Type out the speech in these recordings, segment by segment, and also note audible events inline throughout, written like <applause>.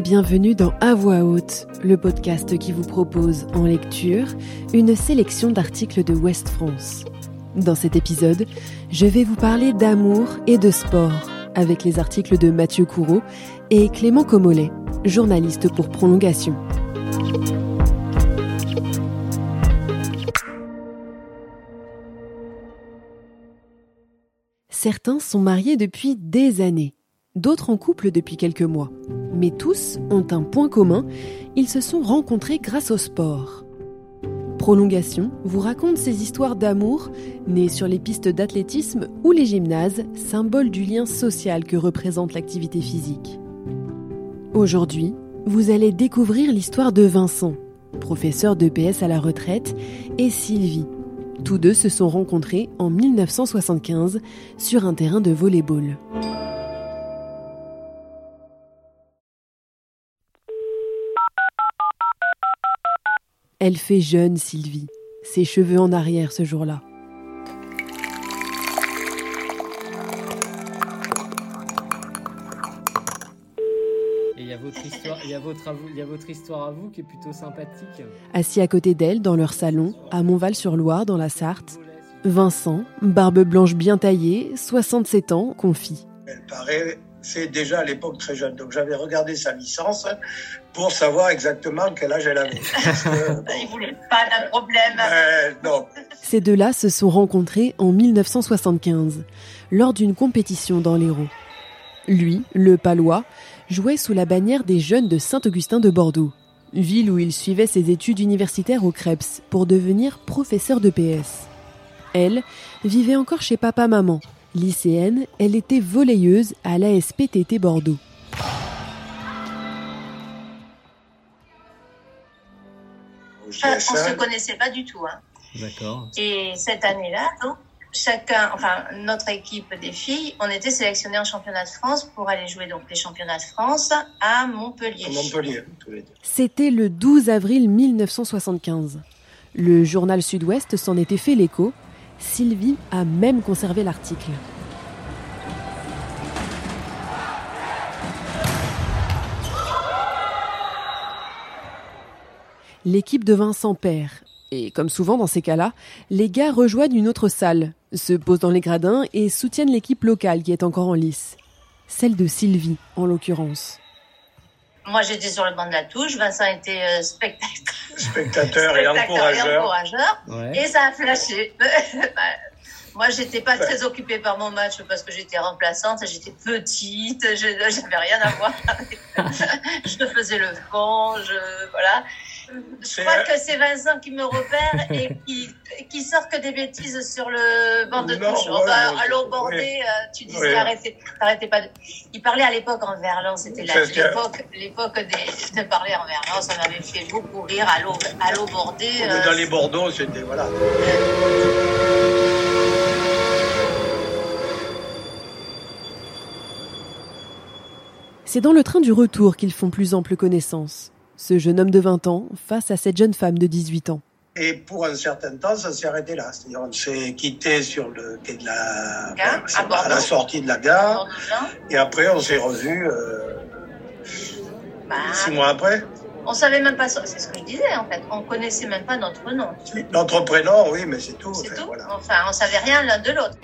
Et bienvenue dans À voix haute, le podcast qui vous propose en lecture une sélection d'articles de Ouest France. Dans cet épisode, je vais vous parler d'amour et de sport avec les articles de Mathieu Courreau et Clément Comollet, journaliste pour Prolongation. Certains sont mariés depuis des années, d'autres en couple depuis quelques mois. Mais tous ont un point commun, ils se sont rencontrés grâce au sport. Prolongation vous raconte ces histoires d'amour nées sur les pistes d'athlétisme ou les gymnases, symbole du lien social que représente l'activité physique. Aujourd'hui, vous allez découvrir l'histoire de Vincent, professeur d'EPS à la retraite, et Sylvie. Tous deux se sont rencontrés en 1975 sur un terrain de volley-ball. Elle fait jeune, Sylvie, ses cheveux en arrière ce jour-là. Et il y, a votre histoire, il, y a votre, il y a votre histoire à vous qui est plutôt sympathique. Assis à côté d'elle dans leur salon, à Montval-sur-Loire, dans la Sarthe, Vincent, barbe blanche bien taillée, 67 ans, confie. Elle paraît c'est déjà à l'époque très jeune. Donc j'avais regardé sa licence pour savoir exactement quel âge elle avait. <laughs> Que, bon, Il voulait pas d'un problème. euh, non. Ces deux-là se sont rencontrés en 1975, lors d'une compétition dans l'Hérault. Lui, le palois, jouait sous la bannière des jeunes de Saint-Augustin de Bordeaux, ville où il suivait ses études universitaires au Krebs pour devenir professeur de PS. Elle vivait encore chez papa-maman. Lycéenne, elle était volleyeuse à l'ASPTT Bordeaux. Au Enfin, on se GSM, connaissait pas du tout. Hein. D'accord. Et cette année-là, donc, chacun, enfin notre équipe des filles, on était sélectionnés en championnat de France pour aller jouer donc les championnats de France à Montpellier. à Montpellier, tous les deux. C'était le 12 avril 1975. Le journal Sud-Ouest s'en était fait l'écho. Sylvie a même conservé l'article. L'équipe de Vincent perd. Et comme souvent dans ces cas-là, les gars rejoignent une autre salle, se posent dans les gradins et soutiennent l'équipe locale qui est encore en lice. Celle de Sylvie, en l'occurrence. Moi, j'étais sur le banc de la touche. Vincent était euh, spectateur, Spectateur et spectateur et encourageur. encourageur. Ouais. Et ça a flashé. <laughs> Bah, Moi, j'étais pas très occupée par mon match parce que j'étais remplaçante, j'étais petite, je j'avais rien à voir. avec- <laughs> je faisais le fond, je voilà. Je crois que c'est Vincent qui me repère et qui, qui sort que des bêtises sur le banc de touche. ouais, euh, tu disais arrêtez, arrêtez pas de... Il parlait à l'époque en verlan, c'était l'époque, l'époque des- de parler en verlan, ça m'avait fait beaucoup rire à l'eau, à l'eau bordée. euh, Dans les Bordeaux, c'était voilà. C'est dans le train du retour qu'ils font plus ample connaissance. Ce jeune homme de 20 ans face à cette jeune femme de 18 ans. Et pour un certain temps, ça s'est arrêté là. C'est-à-dire, on s'est quitté sur le quai de la, Gare, enfin, à la sortie de la gare. Et après, on s'est revus euh, Bah, six mois après. On savait même pas, ça- c'est ce que je disais en fait, on connaissait même pas notre nom. Notre prénom, oui, mais c'est tout. C'est Enfin, tout. voilà. Enfin, on savait rien l'un de l'autre.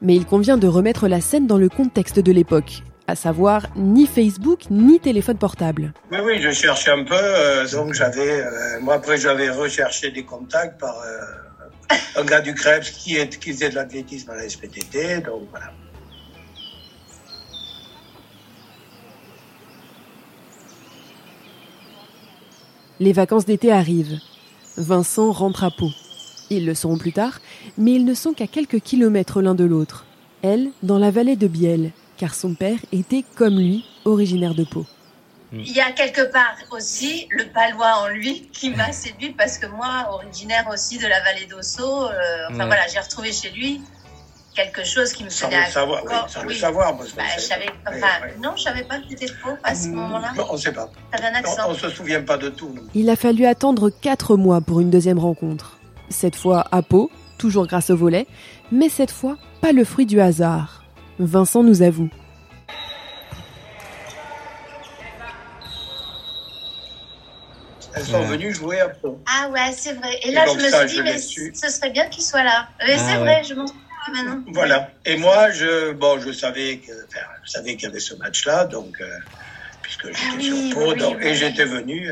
Mais il convient de remettre la scène dans le contexte de l'époque, à savoir ni Facebook ni téléphone portable. Oui, oui, je cherchais un peu. euh, donc j'avais, euh, moi après j'avais recherché des contacts par euh, un gars du Krebs qui, est, qui faisait de l'athlétisme à la SPTT. Donc voilà. Les vacances d'été arrivent. Vincent rentre à Pau. Ils le seront plus tard, mais ils ne sont qu'à quelques kilomètres l'un de l'autre. Elle, dans la vallée de Bielle, car son père était, comme lui, originaire de Pau. Il y a quelque part aussi le palois en lui qui m'a séduit parce que moi, originaire aussi de la vallée d'Ossau, euh, enfin Ouais. voilà, j'ai retrouvé chez lui quelque chose qui me Sans faisait le savoir, oui, le savoir. Parce qu'on Bah, je savais, oui, enfin, oui. non, je savais pas que tu étais de Pau à ce moment-là. Non, on ne sait pas. Un Non, accent. on ne se souvient pas de tout. nous. Il a fallu attendre quatre mois pour une deuxième rencontre. Cette fois à Pau, toujours grâce au volet, mais cette fois pas le fruit du hasard. Vincent nous avoue. Elles sont venues jouer à Ah ouais, c'est vrai. Et là, je me ça, suis dit, mais ce serait bien qu'ils soient là. Mais c'est vrai, je m'en Maintenant. Voilà. Et moi, je, bon, je savais que, qu'il y avait ce match-là, donc. Euh, puisque ah j'étais sur Pau, oui, et j'étais venu,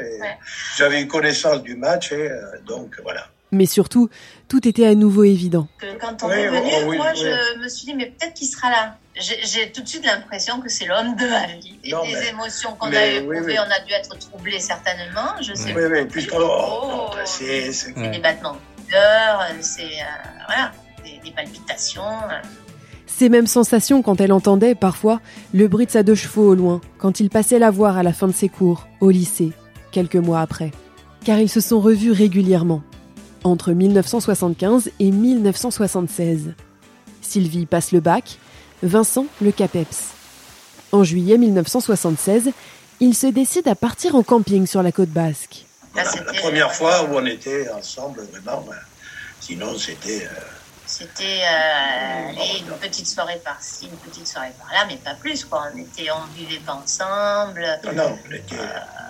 j'avais eu connaissance du match, et euh, donc voilà. Mais surtout, tout était à nouveau évident. Quand on Oui, est venu, oh, oui, moi, oui. je me suis dit, mais peut-être qu'il sera là. J'ai tout de suite l'impression que c'est l'homme de ma vie. Et Non, les mais- émotions qu'on a éprouvées, oui, oui. on a dû être troublés certainement. Je sais Oui, oui, puisqu'on, Oh. c'est, c'est- Ouais. des battements de cœur, c'est euh, voilà, des, des palpitations. euh. Ces mêmes sensations quand elle entendait, parfois, le bruit de sa deux chevaux au loin, quand il passait la voir à la fin de ses cours, au lycée, quelques mois après. Car ils se sont revus régulièrement, entre 1975 et 1976. Sylvie passe le bac, Vincent le CAPEPS. En juillet 1976, ils se décident à partir en camping sur la côte basque. Là, voilà, la c'était- première fois où on était ensemble, vraiment. ben, Sinon, c'était, euh, C'était euh, allez, une petite soirée par-ci, une petite soirée par-là, mais pas plus quoi. On était, on vivait pas ensemble. non, non, on était,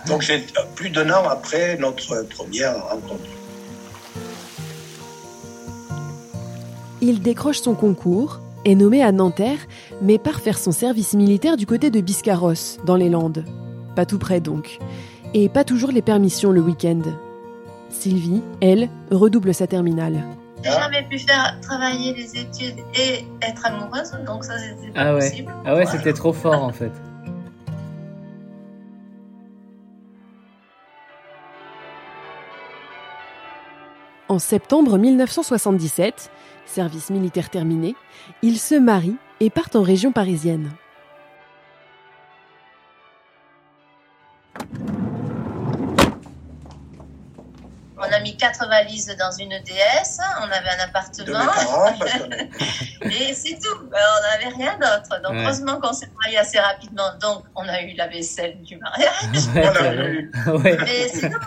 donc c'est plus d'un an après notre première rencontre. Il décroche son concours, est nommé à Nanterre, mais part faire son service militaire du côté de Biscarrosse, dans les Landes. Pas tout près donc. Et pas toujours les permissions le week-end. Sylvie, elle, redouble sa terminale. J'ai jamais pu faire travailler les études et être amoureuse, donc ça c'était pas Ah ouais. possible. Ah ouais, c'était trop fort en fait. En septembre 1977, service militaire terminé, ils se marient et partent en région parisienne. Quatre valises dans une DS, on avait un appartement parents, <laughs> et c'est tout. On n'avait rien d'autre. Donc Ouais. heureusement qu'on s'est marié assez rapidement. Donc on a eu la vaisselle du mariage. <laughs> Ouais, t'as raison. <laughs> Ouais. Mais sinon,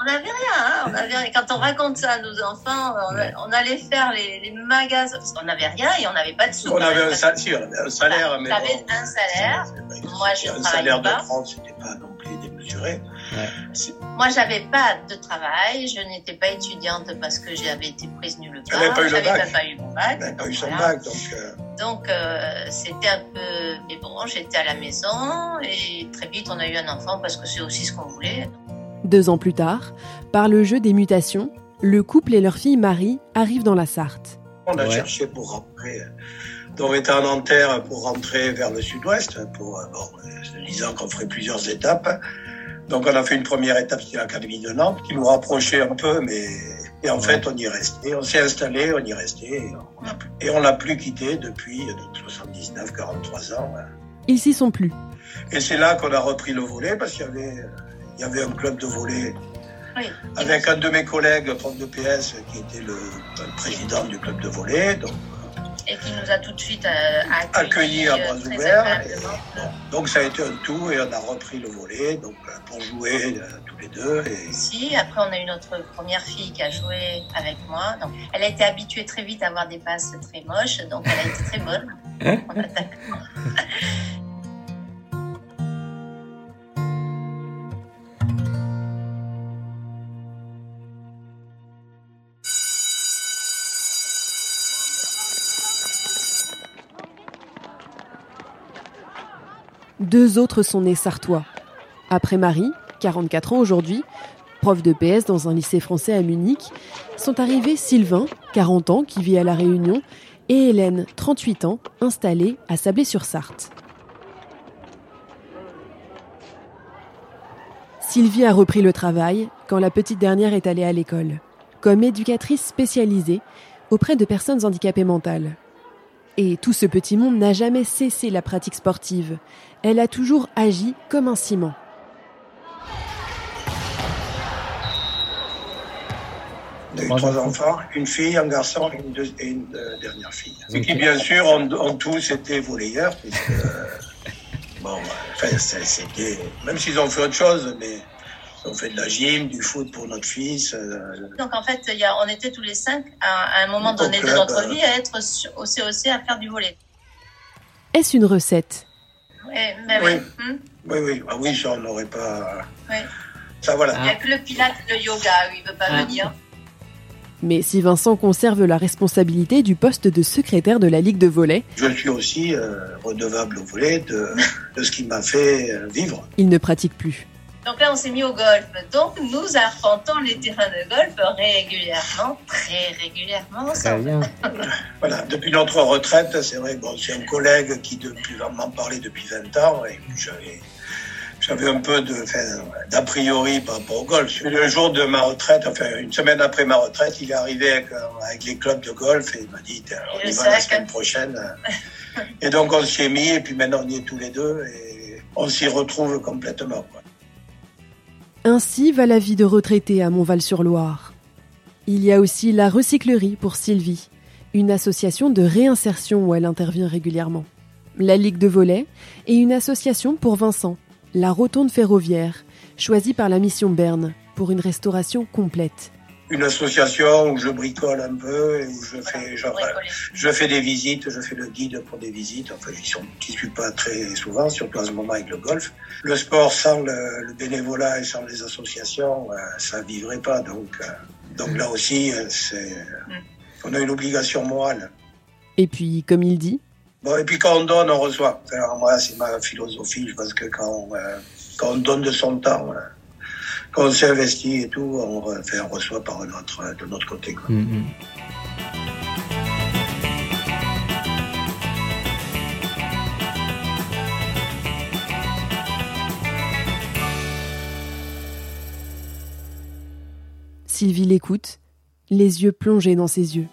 on n'avait rien. hein. On avait. Quand on raconte ça à nos enfants, on, Ouais. on allait faire les, les magasins. Parce qu'on n'avait rien et on n'avait pas de sous. On avait un, parce sal- si, on avait un salaire, mais un salaire. Moi, je un travaillais salaire pas. de France, c'était pas non plus démesuré. Moi, j'avais pas de travail, je n'étais pas étudiante parce que j'avais été prise nulle part. pas eu le J'avais bac. même pas eu mon bac. Elle n'avait pas eu son Voilà. bac, donc euh, Donc, euh, c'était un peu. Mais bon, j'étais à la maison et très vite, on a eu un enfant parce que c'est aussi ce qu'on voulait. Deux ans plus tard, par le jeu des mutations, le couple et leur fille Marie arrivent dans la Sarthe. on a Ouais. cherché pour rentrer. euh, Donc, on était à Nanterre pour rentrer vers le sud-ouest, pour, bon, se disant qu'on ferait plusieurs étapes. Donc, on a fait une première étape, c'était l'Académie de Nantes, qui nous rapprochait un peu, mais et en fait, on y est resté. On s'est installé, on y est resté, et on n'a plus- et on l'a plus quitté depuis euh, donc, 79, 43 ans. ouais. Ils s'y sont plus. Et c'est là qu'on a repris le volet, parce qu'il y avait, il y avait un club de volet Oui. avec un de mes collègues, prof de PS, qui était le, le président du club de volet. Donc, Et qui nous a tout de suite euh, accueilli accueillis à euh, bras ouverts. donc ça a été un tout et on a repris le volet donc, euh, pour jouer euh, tous les deux. Et, Si, après on a eu notre première fille qui a joué avec moi. Donc, elle a été habituée très vite à avoir des passes très moches, donc elle a été très bonne. <laughs> On a- Deux autres sont nés sartois. Après Marie, 44 ans aujourd'hui, prof de PS dans un lycée français à Munich, sont arrivés Sylvain, 40 ans, qui vit à La Réunion, et Hélène, 38 ans, installée à Sablé-sur-Sarthe. Sylvie a repris le travail quand la petite dernière est allée à l'école, comme éducatrice spécialisée auprès de personnes handicapées mentales. Et tout ce petit monde n'a jamais cessé la pratique sportive. Elle a toujours agi comme un ciment. on a eu Trois enfants. une fille, un garçon et une, deux- et une, euh, dernière fille. Et qui bien sûr ont, ont tous été volleyeurs, puisque euh, <laughs> bon, enfin, c'était même s'ils ont fait autre chose, mais ont fait de la gym, du foot pour notre fils. euh, Donc en fait, il y a, on était tous les cinq à, à un moment donné de notre euh. vie à être au COC à faire du volet. Est-ce une recette? Ouais, mais Oui. oui. Hmm, oui, oui, ah oui, ça on n'aurait pas. oui. Ça, voilà. Il n'y a que le pilates et le yoga il ne veut pas Ah. venir. Mais si Vincent conserve la responsabilité du poste de secrétaire de la Ligue de volley, Je suis aussi euh, redevable au volet de, de ce qui m'a fait vivre. il ne pratique plus. Donc là, on s'est mis au golf. Donc, nous arpentons les terrains de golf régulièrement, très régulièrement Très bien. <laughs> Voilà, depuis notre retraite, c'est vrai, bon, c'est un collègue qui depuis, m'en parlait depuis 20 ans et j'avais, j'avais un peu de, enfin, d'a priori par rapport au golf. Le jour de ma retraite, enfin une semaine après ma retraite, il est arrivé avec, avec les clubs de golf et il m'a dit, on Et y le va la semaine prochaine. <laughs> et donc on s'y est mis et puis maintenant on y est tous les deux et on s'y retrouve complètement. quoi. Ainsi va la vie de retraité à Montval-sur-Loire. Il y a aussi la recyclerie pour Sylvie, une association de réinsertion où elle intervient régulièrement. La Ligue de volley et une association pour Vincent, la Rotonde ferroviaire, choisie par la mission Berne pour une restauration complète. Une association où je bricole un peu et où je fais, genre. Je fais des visites, je fais le guide pour des visites. Enfin, j'y suis- pas très souvent, surtout à ce moment avec le golf. Le sport sans le, le bénévolat et sans les associations, euh, ça vivrait pas. Donc, euh, donc là aussi, euh, c'est, on a une obligation morale. Et puis, comme il dit, Bon, et puis quand on donne, on reçoit. Enfin, moi, c'est ma philosophie. Je pense que quand on, euh, quand on donne de son temps, euh, quand on s'investit et tout, on, re- enfin, on reçoit par notre, de notre côté. Quoi. Mm, mm. Sylvie l'écoute, les yeux plongés dans ses yeux.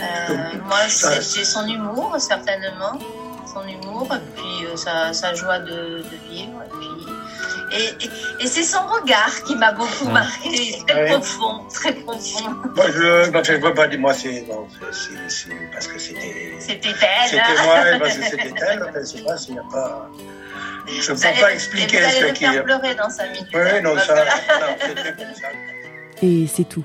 Euh, moi, c'est son humour, certainement. Son humour, et puis euh, sa, sa joie de, de vivre. Et, puis- et, et- et c'est son regard qui m'a beaucoup Ouais. marqué. Très Ouais. profond, très profond. Moi, je, enfin, je peux pas dire, moi, c'est, parce que c'était, C'était elle. C'était moi, et parce que c'était elle. Enfin, c'est pas, s'il y a pas. Je ne peux allez- pas expliquer vous allez ce qui. faire pleurer dans 5 minutes. Oui, non, ça. Voilà. non, c'était comme ça. Et c'est tout.